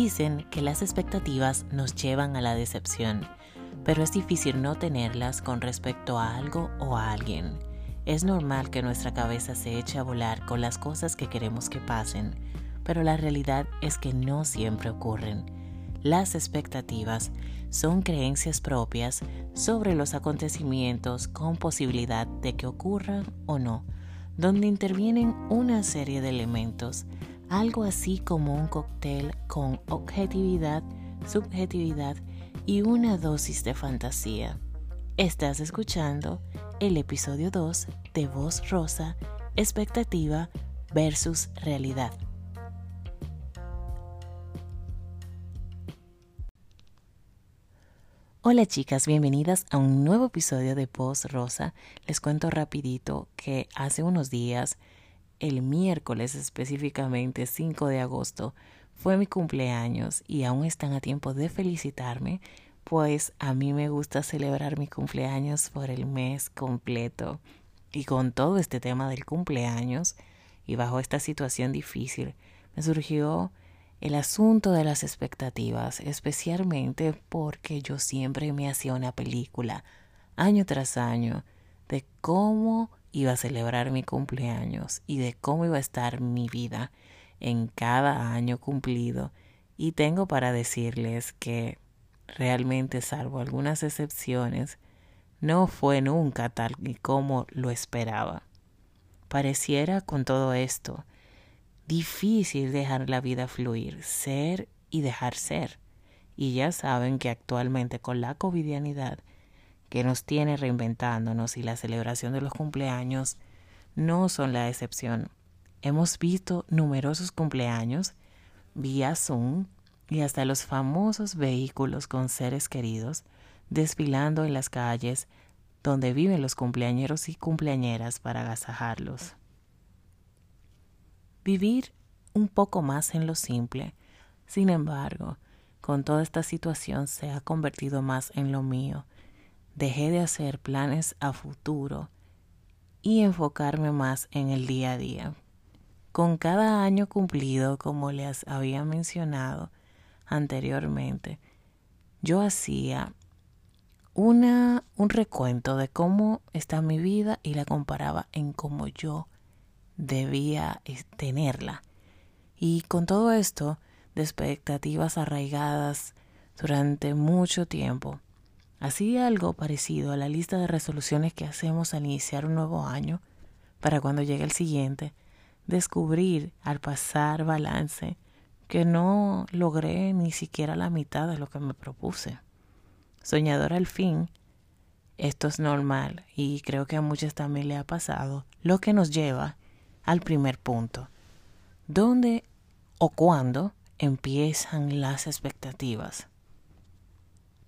Dicen que las expectativas nos llevan a la decepción, pero es difícil no tenerlas con respecto a algo o a alguien. Es normal que nuestra cabeza se eche a volar con las cosas que queremos que pasen, pero la realidad es que no siempre ocurren. Las expectativas son creencias propias sobre los acontecimientos con posibilidad de que ocurran o no, donde intervienen una serie de elementos, algo así como un cóctel con objetividad, subjetividad y una dosis de fantasía. Estás escuchando el episodio 2 de Voz Rosa, expectativa versus realidad. Hola chicas, bienvenidas a un nuevo episodio de Voz Rosa. Les cuento rapidito que hace unos días, el miércoles específicamente 5 de agosto, fue mi cumpleaños y aún están a tiempo de felicitarme, pues a mí me gusta celebrar mi cumpleaños por el mes completo. Y con todo este tema del cumpleaños y bajo esta situación difícil, me surgió el asunto de las expectativas, especialmente porque yo siempre me hacía una película, año tras año, de cómo iba a celebrar mi cumpleaños y de cómo iba a estar mi vida en cada año cumplido. Y tengo para decirles que realmente, salvo algunas excepciones, no fue nunca tal y como lo esperaba. Pareciera con todo esto difícil dejar la vida fluir, ser y dejar ser. Y ya saben que actualmente con la covidianidad que nos tiene reinventándonos y la celebración de los cumpleaños no son la excepción. Hemos visto numerosos cumpleaños vía Zoom y hasta los famosos vehículos con seres queridos desfilando en las calles donde viven los cumpleañeros y cumpleañeras para agasajarlos. Vivir un poco más en lo simple. Sin embargo, con toda esta situación se ha convertido más en lo mío. Dejé de hacer planes a futuro y enfocarme más en el día a día. Con cada año cumplido, como les había mencionado anteriormente, yo hacía una, un recuento de cómo está mi vida y la comparaba en cómo yo debía eh, tenerla. Y con todo esto de expectativas arraigadas durante mucho tiempo, hacía algo parecido a la lista de resoluciones que hacemos al iniciar un nuevo año, para cuando llegue el siguiente, descubrir al pasar balance que no logré ni siquiera la mitad de lo que me propuse. Soñador al fin, esto es normal y creo que a muchas también le ha pasado, lo que nos lleva al primer punto. ¿Dónde o cuándo empiezan las expectativas?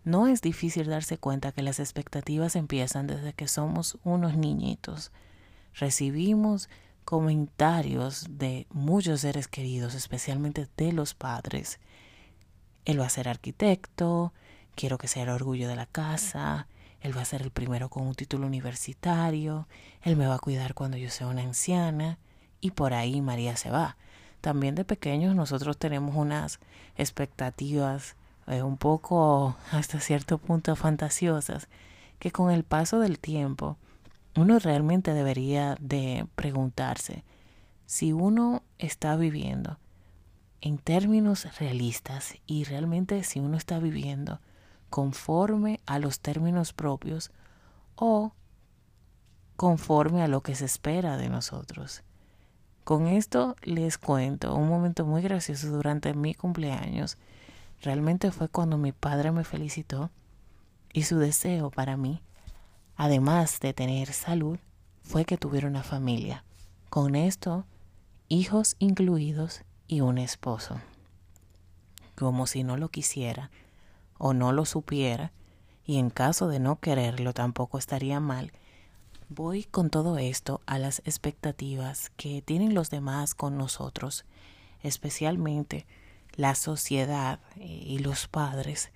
No es difícil darse cuenta que las expectativas empiezan desde que somos unos niñitos. Recibimos comentarios de muchos seres queridos, especialmente de los padres. Él va a ser arquitecto, quiero que sea el orgullo de la casa, él va a ser el primero con un título universitario, él me va a cuidar cuando yo sea una anciana y por ahí María se va. También de pequeños nosotros tenemos unas expectativas un poco hasta cierto punto fantasiosas que con el paso del tiempo uno realmente debería de preguntarse si uno está viviendo en términos realistas y realmente si uno está viviendo conforme a los términos propios o conforme a lo que se espera de nosotros. Con esto les cuento un momento muy gracioso durante mi cumpleaños. Realmente fue cuando mi padre me felicitó y su deseo para mí, además de tener salud, fue que tuviera una familia. Con esto, hijos incluidos y un esposo. Como si no lo quisiera o no lo supiera, y en caso de no quererlo tampoco estaría mal Voy con todo esto a las expectativas que tienen los demás con nosotros, especialmente la sociedad y los padres.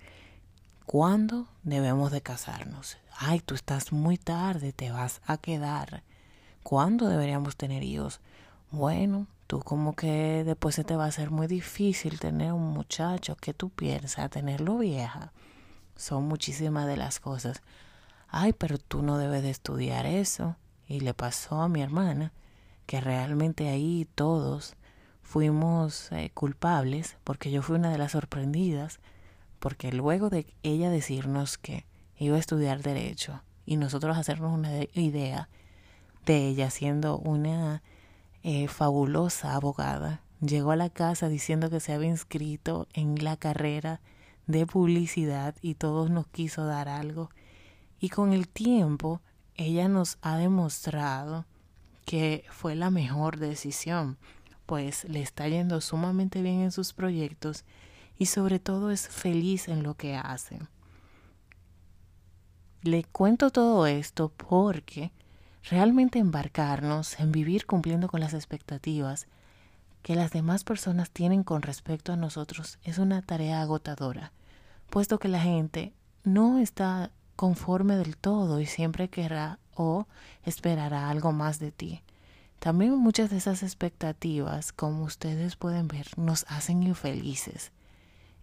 ¿Cuándo debemos de casarnos? Ay, tú estás muy tarde, te vas a quedar. ¿Cuándo deberíamos tener hijos? bueno, tú como que después se te va a hacer muy difícil tener un muchacho. ¿Qué tú piensas? Tenerlo vieja. Son muchísimas de las cosas. Ay, pero tú no debes de estudiar eso. Y le pasó a mi hermana que realmente ahí todos fuimos eh, culpables porque yo fui una de las sorprendidas porque luego de ella decirnos que iba a estudiar derecho y nosotros hacernos una idea de ella siendo una eh, fabulosa abogada, llegó a la casa diciendo que se había inscrito en la carrera de publicidad y todos nos quiso dar algo. Y con el tiempo ella nos ha demostrado que fue la mejor decisión, pues le está yendo sumamente bien en sus proyectos y sobre todo es feliz en lo que hace. Le cuento todo esto porque realmente embarcarnos en vivir cumpliendo con las expectativas que las demás personas tienen con respecto a nosotros es una tarea agotadora, puesto que la gente no está conforme del todo y siempre querrá o esperará algo más de ti. También muchas de esas expectativas, como ustedes pueden ver, nos hacen infelices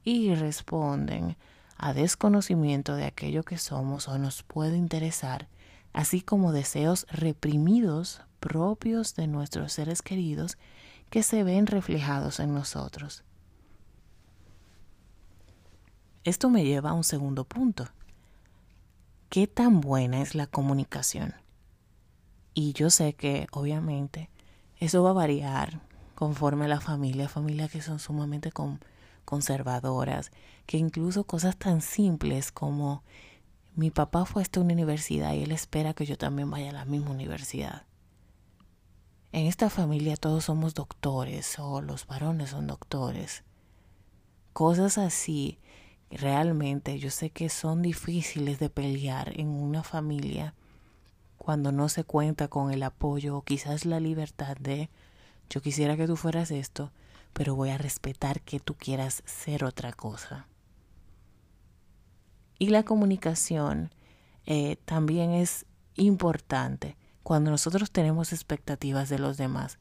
y responden a desconocimiento de aquello que somos o nos puede interesar, así como deseos reprimidos propios de nuestros seres queridos que se ven reflejados en nosotros. Esto me lleva a un segundo punto. ¿Qué tan buena es la comunicación? Y yo sé que obviamente eso va a variar conforme a la familia, familias que son sumamente conservadoras, que incluso cosas tan simples como mi papá fue a esta universidad y él espera que yo también vaya a la misma universidad. En esta familia todos somos doctores o los varones son doctores. Cosas así realmente yo sé que son difíciles de pelear en una familia cuando no se cuenta con el apoyo o quizás la libertad de yo quisiera que tú fueras esto, pero voy a respetar que tú quieras ser otra cosa. Y la comunicación eh, también es importante cuando nosotros tenemos expectativas de los demás,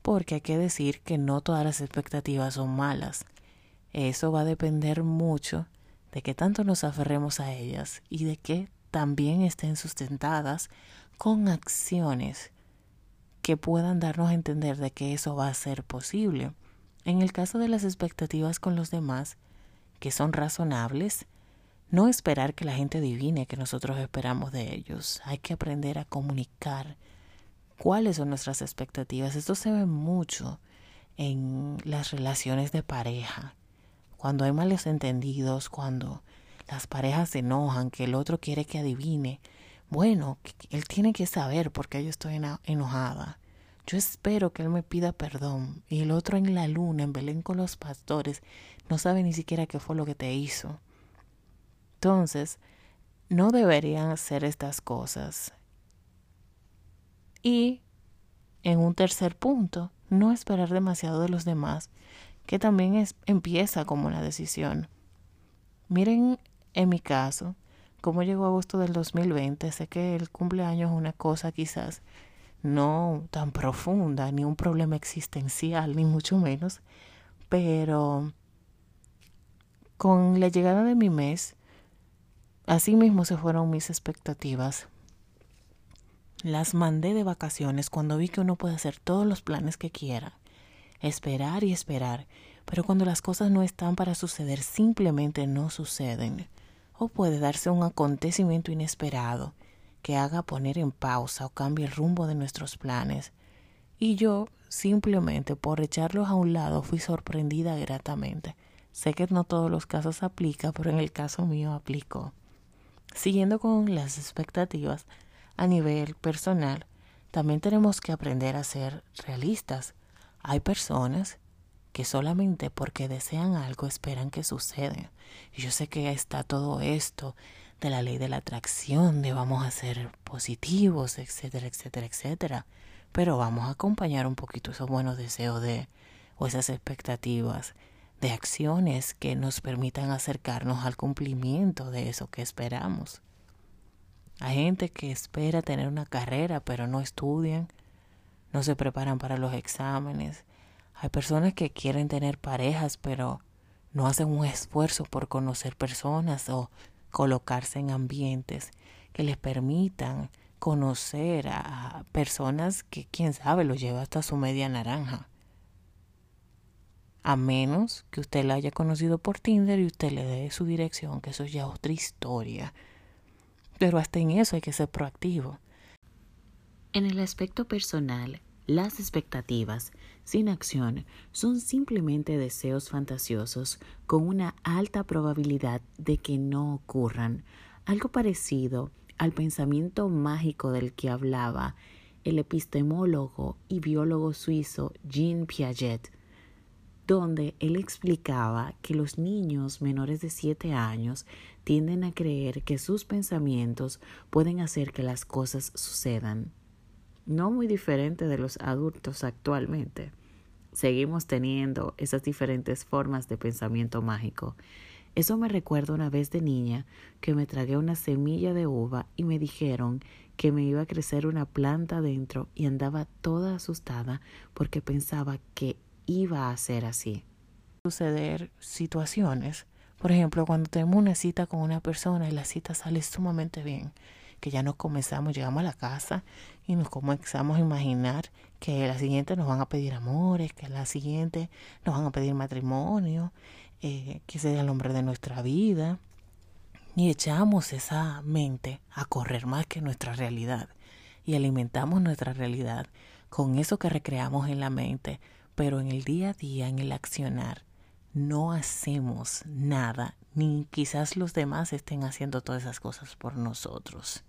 porque hay que decir que no todas las expectativas son malas. Eso va a depender mucho de que tanto nos aferremos a ellas y de que también estén sustentadas con acciones que puedan darnos a entender de que eso va a ser posible. En el caso de las expectativas con los demás, que son razonables, no esperar que la gente adivine que nosotros esperamos de ellos. Hay que aprender a comunicar cuáles son nuestras expectativas. Esto se ve mucho en las relaciones de pareja. Cuando hay malos entendidos, cuando las parejas se enojan, que el otro quiere que adivine, bueno, él tiene que saber por qué yo estoy enojada. Yo espero que él me pida perdón. Y el otro en la luna, en Belén con los pastores, no sabe ni siquiera qué fue lo que te hizo. Entonces, no deberían hacer estas cosas. Y, en un tercer punto, no esperar demasiado de los demás, que también es, empieza como una decisión. Miren, en mi caso, cómo llegó agosto del 2020. Sé que el cumpleaños es una cosa quizás no tan profunda, ni un problema existencial, ni mucho menos, pero con la llegada de mi mes, así mismo se fueron mis expectativas. Las mandé de vacaciones cuando vi que uno puede hacer todos los planes que quiera, esperar y esperar, pero cuando las cosas no están para suceder, simplemente no suceden o puede darse un acontecimiento inesperado que haga poner en pausa o cambie el rumbo de nuestros planes. Y yo, simplemente por echarlos a un lado, fui sorprendida gratamente. Sé que no todos los casos aplica, pero en el caso mío aplicó. Siguiendo con las expectativas a nivel personal, también tenemos que aprender a ser realistas. Hay personas que solamente porque desean algo esperan que suceda. Y yo sé que está todo esto de la ley de la atracción, de vamos a ser positivos, etcétera, etcétera, etcétera. Pero vamos a acompañar un poquito esos buenos deseos de o esas expectativas de acciones que nos permitan acercarnos al cumplimiento de eso que esperamos. Hay gente que espera tener una carrera pero no estudian, no se preparan para los exámenes. Hay personas que quieren tener parejas, pero no hacen un esfuerzo por conocer personas o colocarse en ambientes que les permitan conocer a personas que quién sabe lo lleva hasta su media naranja. A menos que usted la haya conocido por Tinder y usted le dé su dirección, que eso ya es otra historia. Pero hasta en eso hay que ser proactivo. En el aspecto personal, las expectativas sin acción son simplemente deseos fantasiosos con una alta probabilidad de que no ocurran, algo parecido al pensamiento mágico del que hablaba el epistemólogo y biólogo suizo Jean Piaget, donde él explicaba que los niños menores de 7 años tienden a creer que sus pensamientos pueden hacer que las cosas sucedan no muy diferente de los adultos actualmente. Seguimos teniendo esas diferentes formas de pensamiento mágico. Eso me recuerda una vez de niña que me tragué una semilla de uva y me dijeron que me iba a crecer una planta dentro y andaba toda asustada porque pensaba que iba a ser así. Suceder situaciones, por ejemplo, cuando tenemos una cita con una persona y la cita sale sumamente bien, que ya nos comenzamos, llegamos a la casa y nos comenzamos a imaginar que la siguiente nos van a pedir amores, que la siguiente nos van a pedir matrimonio, eh, que sea el hombre de nuestra vida. Y echamos esa mente a correr más que nuestra realidad y alimentamos nuestra realidad con eso que recreamos en la mente, pero en el día a día, en el accionar, no hacemos nada, ni quizás los demás estén haciendo todas esas cosas por nosotros.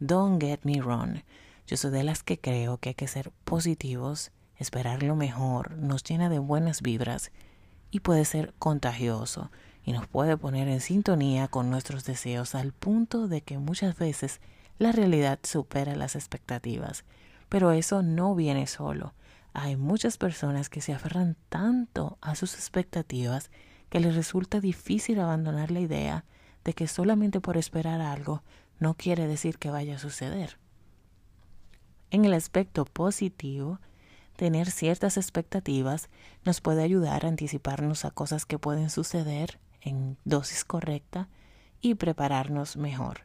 Don't get me wrong. Yo soy de las que creo que hay que ser positivos, esperar lo mejor, nos llena de buenas vibras y puede ser contagioso y nos puede poner en sintonía con nuestros deseos al punto de que muchas veces la realidad supera las expectativas. Pero eso no viene solo. Hay muchas personas que se aferran tanto a sus expectativas que les resulta difícil abandonar la idea de que solamente por esperar algo no quiere decir que vaya a suceder. En el aspecto positivo, tener ciertas expectativas nos puede ayudar a anticiparnos a cosas que pueden suceder en dosis correcta y prepararnos mejor.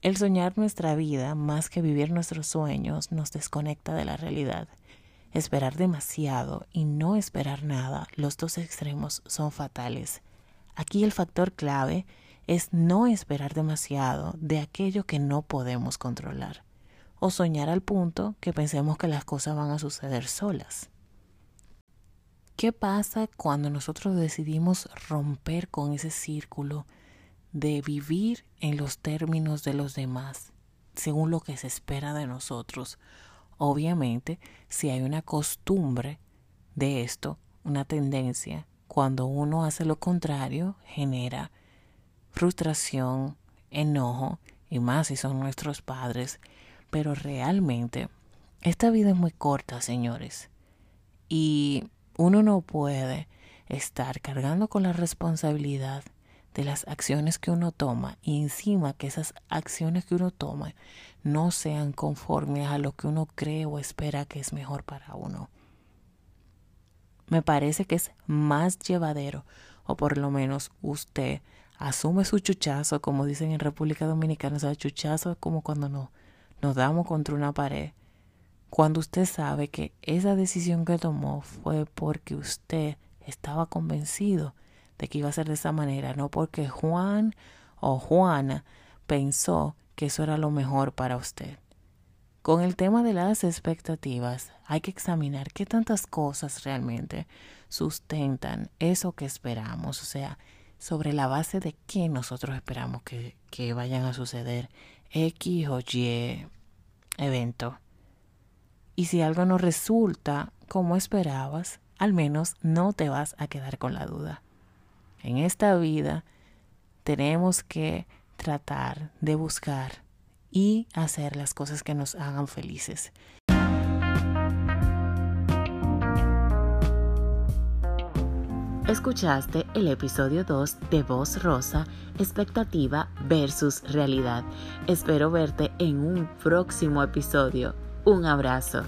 El soñar nuestra vida más que vivir nuestros sueños nos desconecta de la realidad. Esperar demasiado y no esperar nada, los dos extremos son fatales. Aquí el factor clave es no esperar demasiado de aquello que no podemos controlar o soñar al punto que pensemos que las cosas van a suceder solas. ¿Qué pasa cuando nosotros decidimos romper con ese círculo de vivir en los términos de los demás, según lo que se espera de nosotros? Obviamente, si hay una costumbre de esto, una tendencia, cuando uno hace lo contrario, genera frustración, enojo, y más si son nuestros padres. Pero realmente, esta vida es muy corta, señores. Y uno no puede estar cargando con la responsabilidad de las acciones que uno toma y encima que esas acciones que uno toma no sean conformes a lo que uno cree o espera que es mejor para uno. Me parece que es más llevadero, o por lo menos usted asume su chuchazo, como dicen en República Dominicana, o sea, chuchazo es como cuando no, nos damos contra una pared. Cuando usted sabe que esa decisión que tomó fue porque usted estaba convencido de que iba a ser de esa manera, no porque Juan o Juana pensó que eso era lo mejor para usted. Con el tema de las expectativas, hay que examinar qué tantas cosas realmente sustentan eso que esperamos, o sea, sobre la base de qué nosotros esperamos que, que vayan a suceder X o Y evento. Y si algo no resulta como esperabas, al menos no te vas a quedar con la duda. En esta vida tenemos que tratar de buscar y hacer las cosas que nos hagan felices. Escuchaste el episodio 2 de Voz Rosa, expectativa versus realidad. Espero verte en un próximo episodio. Un abrazo.